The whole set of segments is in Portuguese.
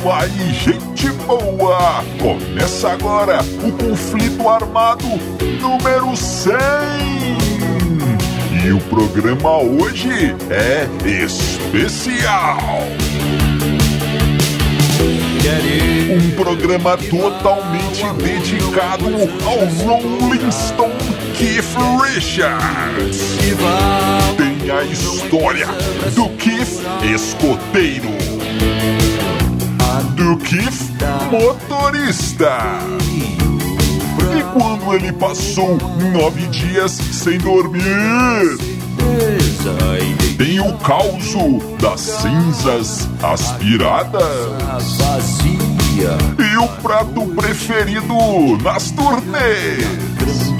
isso aí, gente boa! Começa agora o conflito armado número 100! E o programa hoje é especial! Um programa totalmente dedicado ao Rolling Stone Keith Richards. Tem a história do Keith escoteiro, do Keith motorista. E quando ele passou nove dias sem dormir? Tem o caos das cinzas aspiradas. E o prato preferido nas turnês.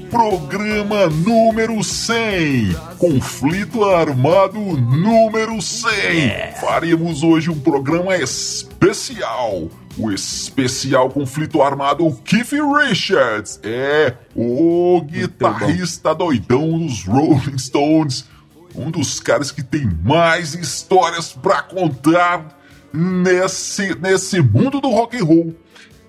Programa número 100, Conflito Armado número 100. Faremos hoje um programa especial. O especial Conflito Armado Keith Richards. É, o guitarrista doidão dos Rolling Stones. Um dos caras que tem mais histórias pra contar nesse, nesse mundo do rock and roll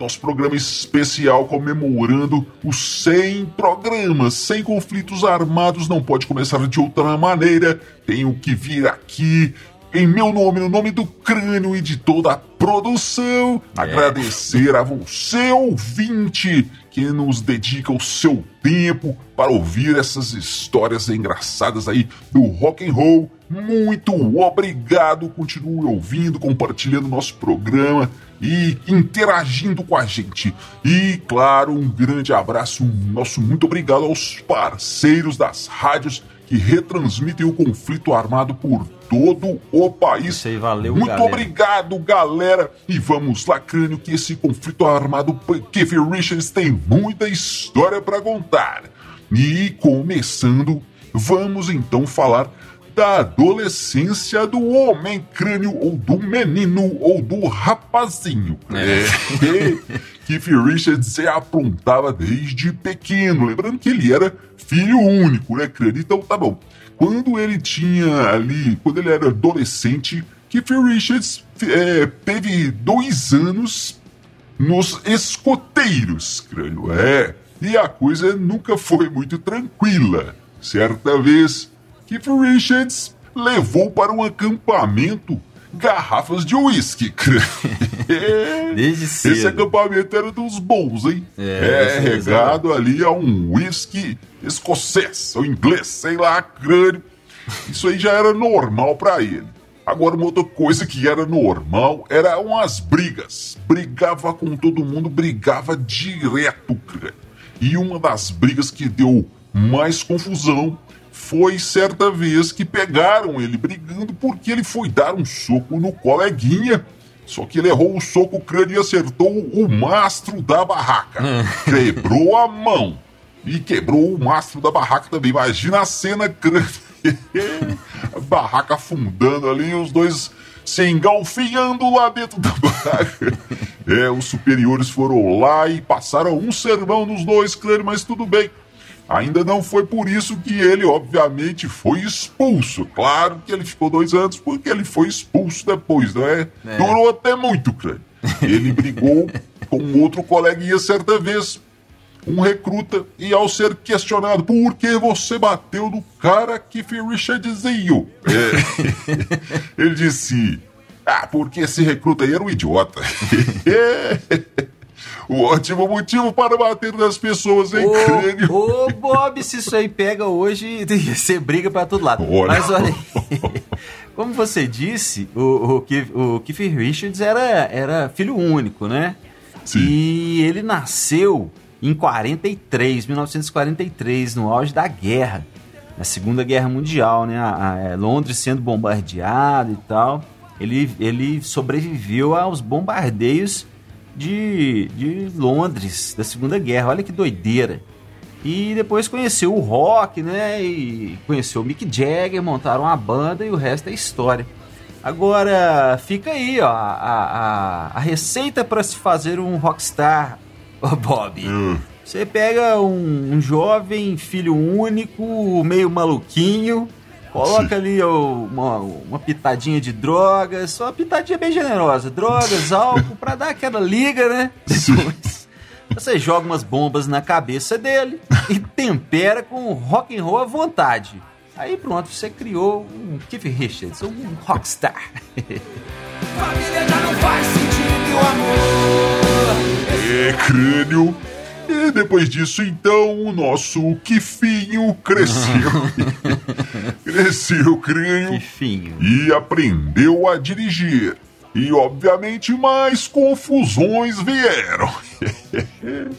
nosso programa especial comemorando os 100 programas. 100 conflitos armados não pode começar de outra maneira. Tenho que vir aqui em meu nome, no nome do crânio e de toda a produção, é. agradecer a você, ouvinte, que nos dedica o seu tempo para ouvir essas histórias engraçadas aí do rock and roll. Muito obrigado, continue ouvindo, compartilhando nosso programa e interagindo com a gente. E, claro, um grande abraço, nosso muito obrigado aos parceiros das rádios que retransmitem o conflito armado por todo o país. Isso aí, valeu, Muito galera. obrigado, galera. E vamos lá, crânio, que esse conflito armado Keith Richards tem muita história para contar. E começando, vamos então falar da adolescência do homem crânio ou do menino ou do rapazinho. É. Keith Richards se aprontava desde pequeno, lembrando que ele era filho único, né, crânio? Então tá bom. Quando ele tinha ali, quando ele era adolescente, Keith Richards é, teve dois anos nos escoteiros, crânio. É. E a coisa nunca foi muito tranquila. Certa vez, Keith Richards levou para um acampamento garrafas de uísque. Desde cedo. Esse acampamento era dos bons, hein? É, é regado ali a um uísque escocês ou inglês, sei lá, crânio. Isso aí já era normal para ele. Agora, uma outra coisa que era normal eram as brigas. Brigava com todo mundo, brigava direto, crânio. E uma das brigas que deu mais confusão foi certa vez que pegaram ele brigando porque ele foi dar um soco no coleguinha. Só que ele errou o soco, o crânio e acertou o mastro da barraca. Quebrou a mão. E quebrou o mastro da barraca também. Imagina a cena, crânio. barraca afundando ali, os dois se engalfinhando lá dentro da barraca. É, os superiores foram lá e passaram um sermão nos dois, crânio, mas tudo bem. Ainda não foi por isso que ele, obviamente, foi expulso. Claro que ele ficou dois anos porque ele foi expulso depois, não é? É. Durou até muito, crânio. Ele brigou com outro coleguinha certa vez, um recruta, e ao ser questionado por que você bateu no cara que foi Richardzinho, é, ele disse: Ah, porque esse recruta aí era um idiota. Um ótimo motivo para bater nas pessoas, hein, crânio? Ô, ô, Bob, se isso aí pega hoje, você briga pra todo lado. Olha. Mas olha aí, como você disse, o, o, o Keith Richards era, era filho único, né? Sim. E ele nasceu em 43, 1943, no auge da guerra, na Segunda Guerra Mundial, né? A- a- Londres sendo bombardeado e tal. ele, ele sobreviveu aos bombardeios de, de Londres, da Segunda Guerra. Olha que doideira. E depois conheceu o rock, né? E conheceu o Mick Jagger, montaram uma banda e o resto é história. Agora, fica aí, ó, a, a, a receita para se fazer um rockstar, oh, Bob. Hum. Você pega um, um, jovem, filho único, meio maluquinho, coloca ali uma, uma pitadinha de drogas, só uma pitadinha bem generosa, drogas, álcool, para dar aquela liga, né? Depois você joga umas bombas na cabeça dele e tempera com rock and roll à vontade. Aí pronto, você criou um Keith Richards, um rockstar. Família já não faz sentido, amor. É, crânio. E depois disso, então, o nosso Kifinho cresceu. cresceu, crânio. Kifinho. E aprendeu a dirigir. E, obviamente, mais confusões vieram.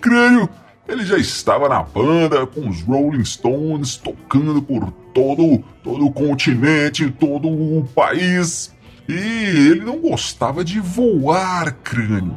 crânio ele já estava na banda com os Rolling Stones tocando por todo, todo o continente, todo o país. E ele não gostava de voar, crânio.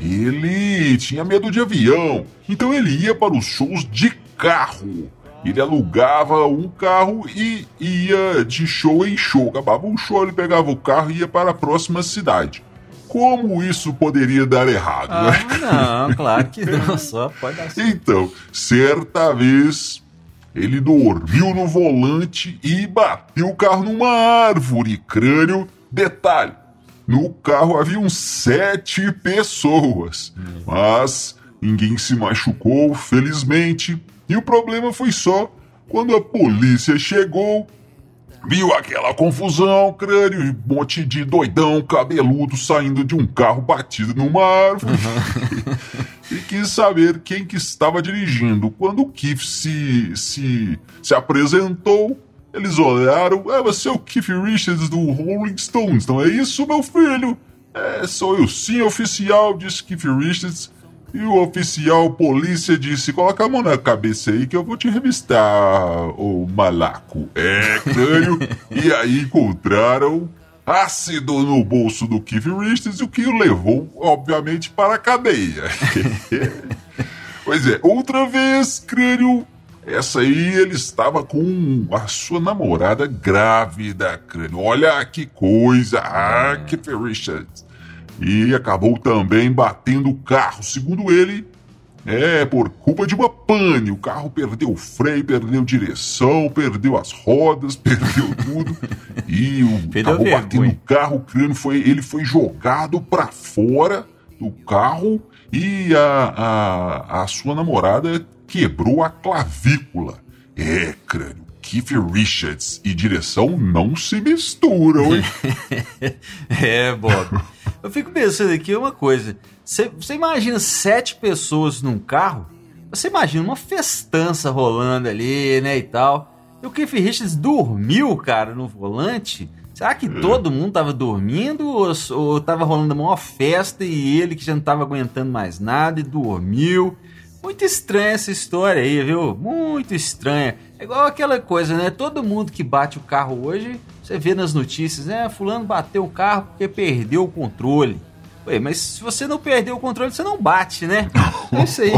Ele tinha medo de avião, então ele ia para os shows de carro. Ele alugava um carro e ia de show em show. Acabava um show, ele pegava o carro e ia para a próxima cidade como isso poderia dar errado, ah, né? Não, claro que não, só pode dar certo. Então, certa vez ele dormiu no volante e bateu o carro numa árvore, crânio. Detalhe: no carro haviam sete pessoas, mas ninguém se machucou, felizmente. E o problema foi só quando a polícia chegou Viu aquela confusão, crânio e um monte de doidão cabeludo saindo de um carro batido numa árvore. Uhum. e quis saber quem que estava dirigindo. Quando o Keith se, se, se apresentou, eles olharam. É, você é o Keith Richards do Rolling Stones, não é isso, meu filho? É, sou eu sim, oficial, disse Keith Richards. E o oficial polícia disse: coloca a mão na cabeça aí que eu vou te revistar, ô malaco. É, crânio. e aí encontraram ácido no bolso do Keith Richards, o que o levou, obviamente, para a cadeia. pois é, outra vez, crânio. Essa aí ele estava com a sua namorada grávida, crânio. Olha que coisa. Ah, Keith Richards e acabou também batendo o carro. Segundo ele, é por culpa de uma pane. O carro perdeu o freio, perdeu direção, perdeu as rodas, perdeu tudo. e o perdeu acabou batendo o carro, o crânio foi, ele foi jogado para fora do carro e a, a, a sua namorada quebrou a clavícula. É, crânio. Keith Richards e direção não se misturam, hein? é, Bob. Eu fico pensando aqui uma coisa. Você imagina sete pessoas num carro? Você imagina uma festança rolando ali, né, e tal. E o Keith Richards dormiu, cara, no volante? Será que é. todo mundo tava dormindo ou, ou tava rolando uma festa e ele que já não tava aguentando mais nada e dormiu? Muito estranha essa história aí, viu? Muito estranha. É igual aquela coisa, né? Todo mundo que bate o carro hoje, você vê nas notícias, né? Fulano bateu o carro porque perdeu o controle. Ué, mas se você não perdeu o controle, você não bate, né? É isso aí.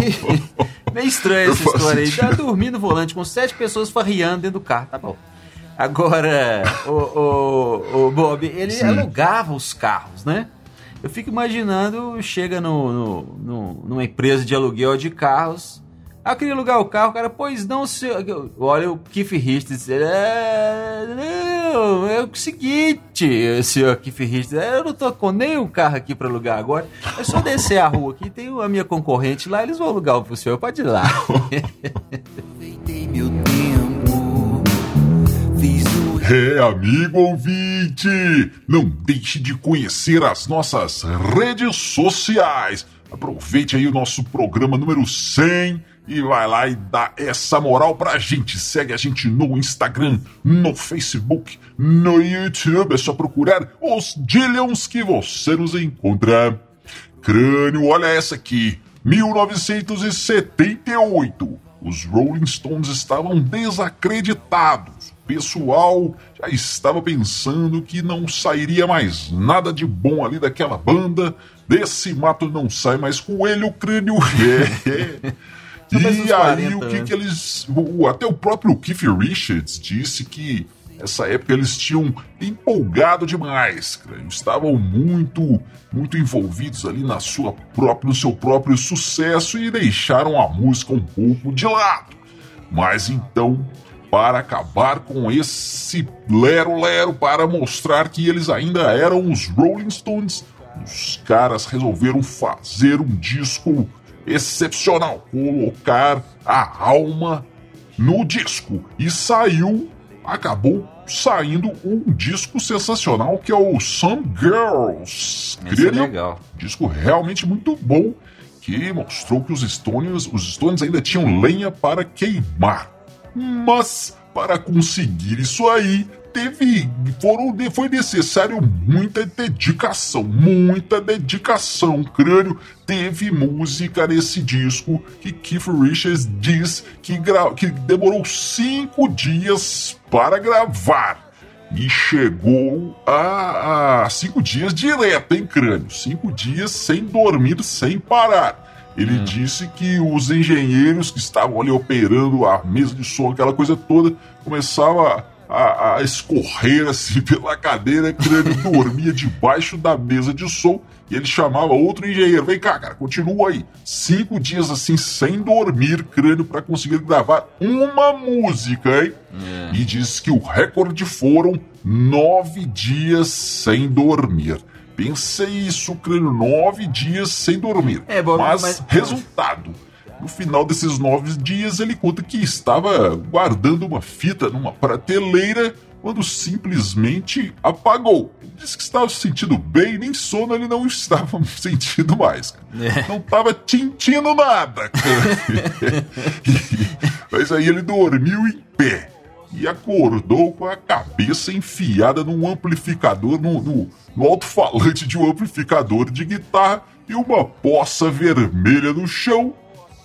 Meio estranha essa história aí. Tá dormindo no volante com sete pessoas farriando dentro do carro, tá bom. Agora, o, o, o Bob, ele Sim. alugava os carros, né? Eu fico imaginando, chega no, no, no, numa empresa de aluguel de carros. Ah, queria alugar o carro, cara, pois não, senhor. Olha o Keith Richards. É, não, é o seguinte, senhor Keith Richards. Eu não tô com nenhum carro aqui para alugar agora. É só descer a rua aqui, tem a minha concorrente lá, eles vão alugar pro senhor, pode ir lá. meu É, amigo ouvinte, não deixe de conhecer as nossas redes sociais. Aproveite aí o nosso programa número 100 e vai lá e dá essa moral pra gente. Segue a gente no Instagram, no Facebook, no YouTube. É só procurar os Dillions que você nos encontra. Crânio, olha essa aqui. 1978. Os Rolling Stones estavam desacreditados pessoal já estava pensando que não sairia mais nada de bom ali daquela banda. Desse mato não sai mais coelho, crânio. É. E aí, o que, que eles. O, até o próprio Keith Richards disse que essa época eles tinham empolgado demais, estavam muito, muito envolvidos ali na sua própria, no seu próprio sucesso e deixaram a música um pouco de lado. Mas então, para acabar com esse lero-lero, para mostrar que eles ainda eram os Rolling Stones, os caras resolveram fazer um disco excepcional, colocar a alma no disco e saiu acabou saindo um disco sensacional que é o Some Girls. Esse é legal. Disco realmente muito bom que mostrou que os Stones, os Stones ainda tinham lenha para queimar. Mas para conseguir isso aí, teve foram foi necessário muita dedicação, muita dedicação. Crânio teve música nesse disco que Keith Richards diz que, que demorou cinco dias para gravar. E chegou a, a cinco dias direto, em crânio? Cinco dias sem dormir, sem parar. Ele hum. disse que os engenheiros que estavam ali operando a mesa de som, aquela coisa toda, começavam a a, escorrer assim pela cadeira, crânio dormia debaixo da mesa de som e ele chamava outro engenheiro: vem cá, cara, continua aí. Cinco dias assim sem dormir, crânio, para conseguir gravar uma música, hein? É. E diz que o recorde foram nove dias sem dormir. Pensei isso, crânio, nove dias sem dormir. É, bom, mas, mas resultado no final desses nove dias, ele conta que estava guardando uma fita numa prateleira quando simplesmente apagou. Ele disse que estava se sentindo bem, nem sono ele não estava sentindo mais. É. Não estava tintindo nada. Mas aí ele dormiu em pé e acordou com a cabeça enfiada num amplificador, no, no, no alto-falante de um amplificador de guitarra e uma poça vermelha no chão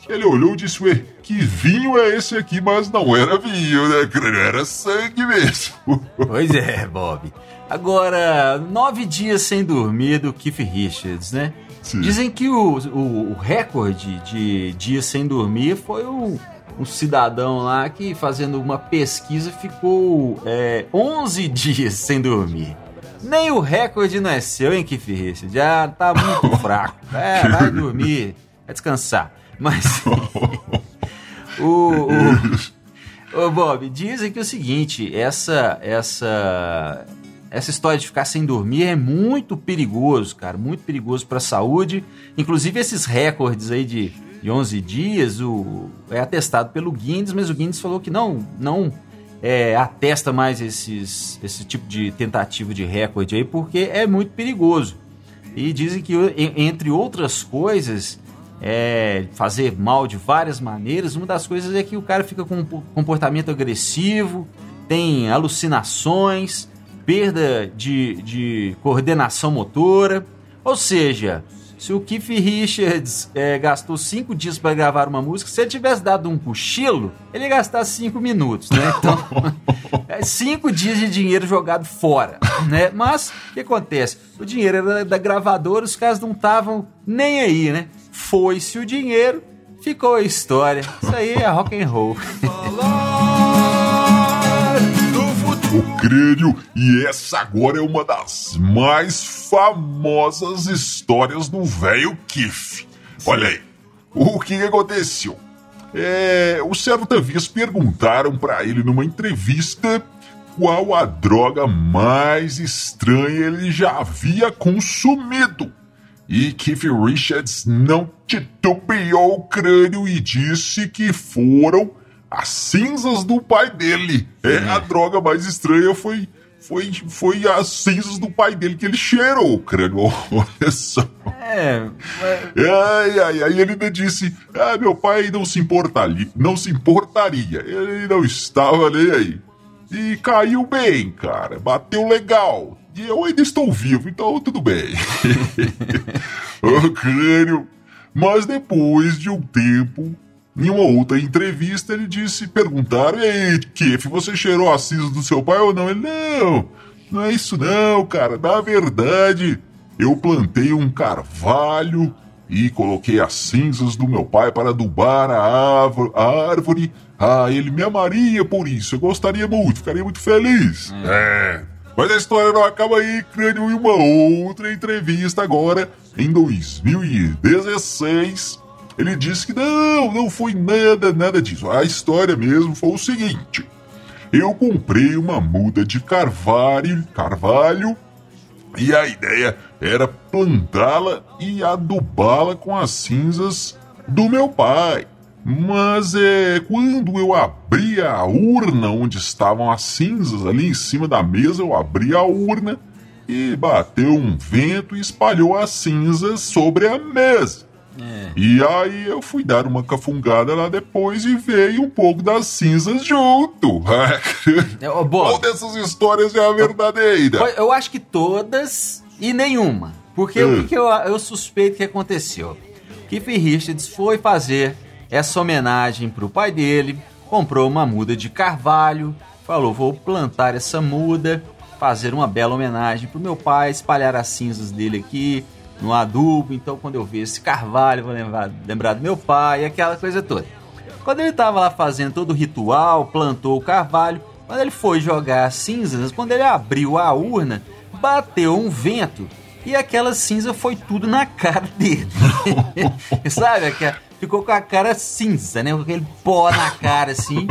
ele olhou e disse: Ué, que vinho é esse aqui? Mas não era vinho, né? Era sangue mesmo. Pois é, Bob. Agora, nove dias sem dormir do Keith Richards, né? Sim. Dizem que o, o, o, recorde de dias sem dormir foi um, um cidadão lá que, fazendo uma pesquisa, ficou é, 11 dias sem dormir. Nem o recorde não é seu, hein, Keith Richards? Já tá muito fraco. É, vai dormir, vai descansar. Mas. o, o, o, Bob, dizem que é o seguinte: essa, essa, essa história de ficar sem dormir é muito perigoso, cara. Muito perigoso para a saúde. Inclusive, esses recordes aí de, de 11 dias o, é atestado pelo Guinness, mas o Guinness falou que não. não é, atesta mais esses, esse tipo de tentativa de recorde aí, porque é muito perigoso. E dizem que, entre outras coisas, é, fazer mal de várias maneiras. Uma das coisas é que o cara fica com um comportamento agressivo, tem alucinações, perda de, de coordenação motora. Ou seja, se o Keith Richards é, gastou cinco dias para gravar uma música, se ele tivesse dado um cochilo, ele ia gastar cinco minutos, né? Então, é cinco dias de dinheiro jogado fora, né? Mas, o que acontece? O dinheiro era da gravadora, os caras não estavam nem aí, né? Foi-se o dinheiro, ficou a história. Isso aí é rock and roll. O crânio e essa agora é uma das mais famosas histórias do velho Kiff. Olha aí, o que aconteceu? É, os certa vez perguntaram para ele numa entrevista qual a droga mais estranha ele já havia consumido. E Keith Richards não titubeou o crânio e disse que foram as cinzas do pai dele. É, a droga mais estranha foi foi, foi as cinzas do pai dele que ele cheirou, crânio. Olha só. É. Mas... Ai, ai, ai, ele ainda disse: Ah, meu pai não se importaria. Não se importaria. Ele não estava nem aí. E caiu bem, cara. Bateu legal. E eu ainda estou vivo, então tudo bem. o crânio. Mas depois de um tempo, Em uma outra entrevista, ele disse: perguntaram, ei, Kef, você cheirou a cinza do seu pai ou não? Ele, não, não é isso não, cara. Na verdade, eu plantei um carvalho e coloquei as cinzas do meu pai para adubar a, a árvore. Ah, ele me amaria por isso. Eu gostaria muito, ficaria muito feliz. É. Mas a história não acaba aí, crânio, em uma outra entrevista agora, em 2016 ele disse que não, não foi nada, nada disso. A história mesmo foi o seguinte: eu comprei uma muda de carvalho, carvalho e a ideia era plantá-la e adubá-la com as cinzas do meu pai. Mas é quando eu abri a urna onde estavam as cinzas ali em cima da mesa, eu abri a urna e bateu um vento e espalhou as cinzas sobre a mesa. É. E aí eu fui dar uma cafungada lá depois e veio um pouco das cinzas junto. É, Qual dessas histórias é a verdadeira? Eu, acho que todas e nenhuma. Porque é. o que, que eu, eu, suspeito que aconteceu? Keith Richards foi fazer essa homenagem pro pai dele, comprou uma muda de carvalho, falou: vou plantar essa muda, fazer uma bela homenagem pro meu pai, espalhar as cinzas dele aqui, no adubo. Então, quando eu vejo esse carvalho, vou lembrar, lembrar do meu pai, aquela coisa toda. Quando ele estava lá fazendo todo o ritual, plantou o carvalho, quando ele foi jogar as cinzas, quando ele abriu a urna, bateu um vento e aquela cinza foi tudo na cara dele. Sabe? Ficou com a cara cinza, né? Com aquele pó na cara assim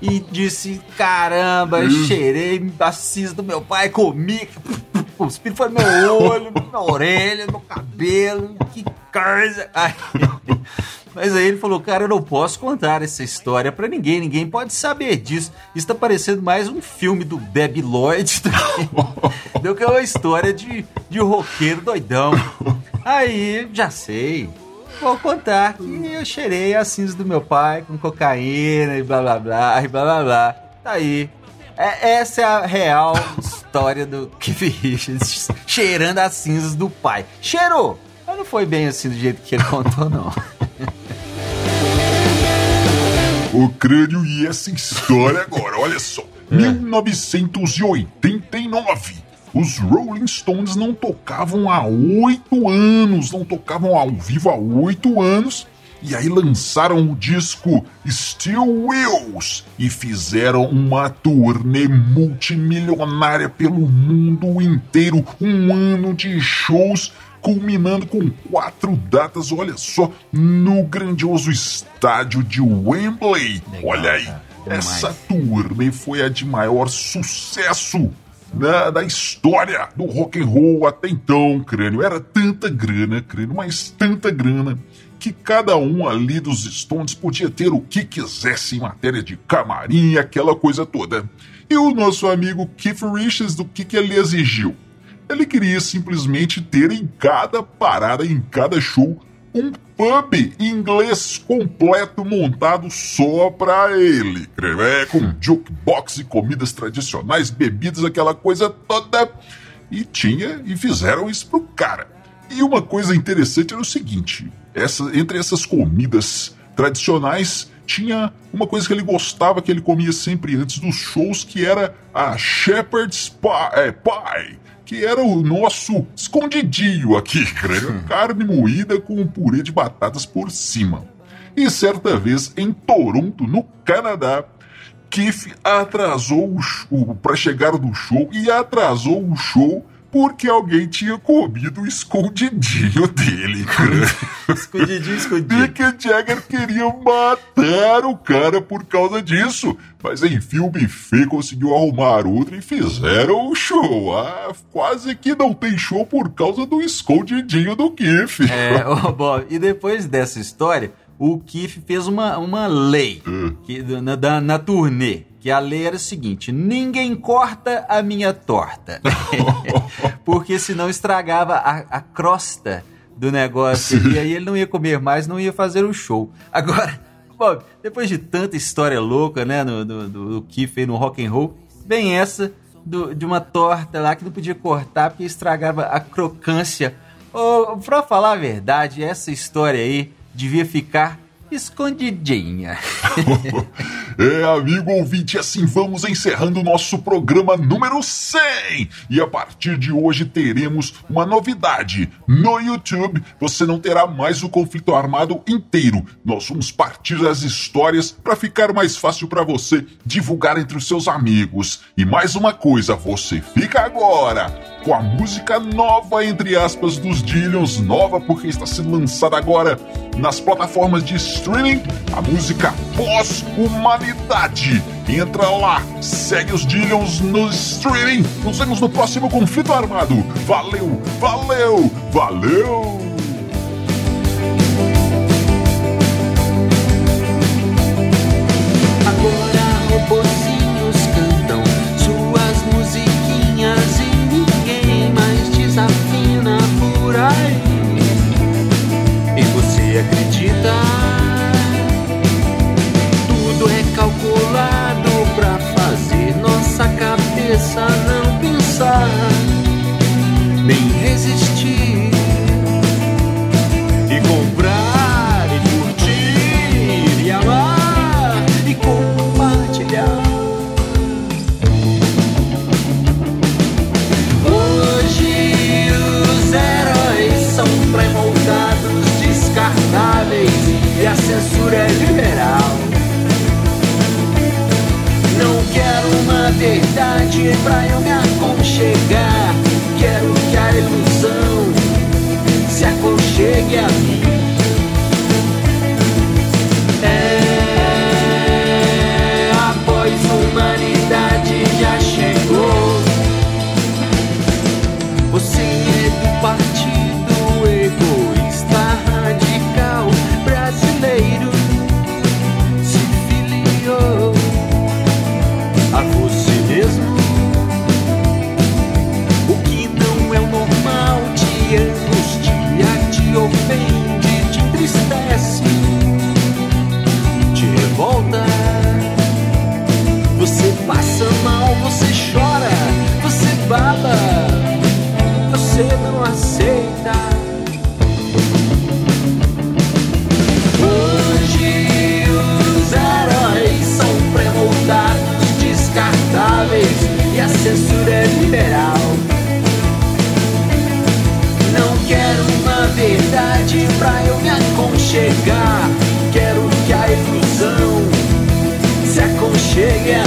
e disse: Caramba, hum. cheirei a cinza do meu pai, comi. O espírito foi no meu olho, na orelha, no cabelo, que coisa. Ai. Mas aí ele falou: Cara, eu não posso contar essa história para ninguém, ninguém pode saber disso. Isso tá parecendo mais um filme do Debbie Lloyd do que uma história de, de roqueiro doidão. Aí, já sei vou contar que eu cheirei as cinzas do meu pai com cocaína e blá blá blá e blá blá blá. Tá aí. É, essa é a real história do Keith Richards cheirando as cinzas do pai. Cheirou! Mas não foi bem assim do jeito que ele contou, não. O crânio e essa história agora, olha só. É. 1989 os Rolling Stones não tocavam há oito anos, não tocavam ao vivo há oito anos, e aí lançaram o disco Still Wheels e fizeram uma turnê multimilionária pelo mundo inteiro, um ano de shows culminando com quatro datas, olha só, no grandioso estádio de Wembley. Legal, olha aí, essa turnê foi a de maior sucesso né, da história do rock and roll até então, crânio. Era tanta grana, crânio, mas tanta grana que cada um ali dos Stones podia ter o que quisesse em matéria de camarim, aquela coisa toda. E o nosso amigo Keith Richards, do que, que ele exigiu? Ele queria simplesmente ter em cada parada, em cada show, um pub inglês completo montado só pra ele. É, com hum. jukebox e comidas tradicionais, bebidas, aquela coisa toda. E tinha, e fizeram isso pro cara. E uma coisa interessante era o seguinte: essa, entre essas comidas tradicionais tinha uma coisa que ele gostava que ele comia sempre antes dos shows, que era a Shepherd's Pie. É, pie que era o nosso escondidinho aqui, creio. Carne moída com um purê de batatas por cima. E certa vez em Toronto, no Canadá, Keith atrasou o, o para chegar no show e atrasou o show porque alguém tinha comido o escondidinho dele, cara. escondidinho, escondidinho. Mick Jagger queria matar o cara por causa disso. Mas enfim, o buffet conseguiu arrumar outro e fizeram o show. Ah, quase que não tem show por causa do escondidinho do Keith. É, oh, Bob, e depois dessa história, o Keith fez uma, uma lei é. que, na, na, na turnê que a lei era o seguinte: ninguém corta a minha torta. Porque senão estragava a, a crosta do negócio. Sim. E aí ele não ia comer mais, não ia fazer o show. Agora, Bob, depois de tanta história louca, né, no, do, do, do Kiff no rock and roll, vem essa do, de uma torta lá que não podia cortar porque estragava a crocância. Oh, pra falar a verdade, essa história aí devia ficar escondidinha. é, amigo ouvinte, assim vamos encerrando o nosso programa número 100. E a partir de hoje teremos uma novidade. No YouTube você não terá mais o conflito armado inteiro. Nós vamos partir as histórias para ficar mais fácil para você divulgar entre os seus amigos. E mais uma coisa, você fica agora com a música nova, entre aspas, dos Dillions, nova porque está sendo lançada agora nas plataformas de streaming, a música Pós-Humanidade. Entra lá, segue os Dillions no streaming. Nos vemos no próximo Conflito Armado. Valeu, valeu, valeu! Agora robozinhos cantam suas musiquinhas e ninguém mais desafina por aí. E você acredita? Pós-humanidade já chegou. Você censura é liberal. Não quero uma verdade pra eu me aconchegar. Quero que a ilusão se aconchegue a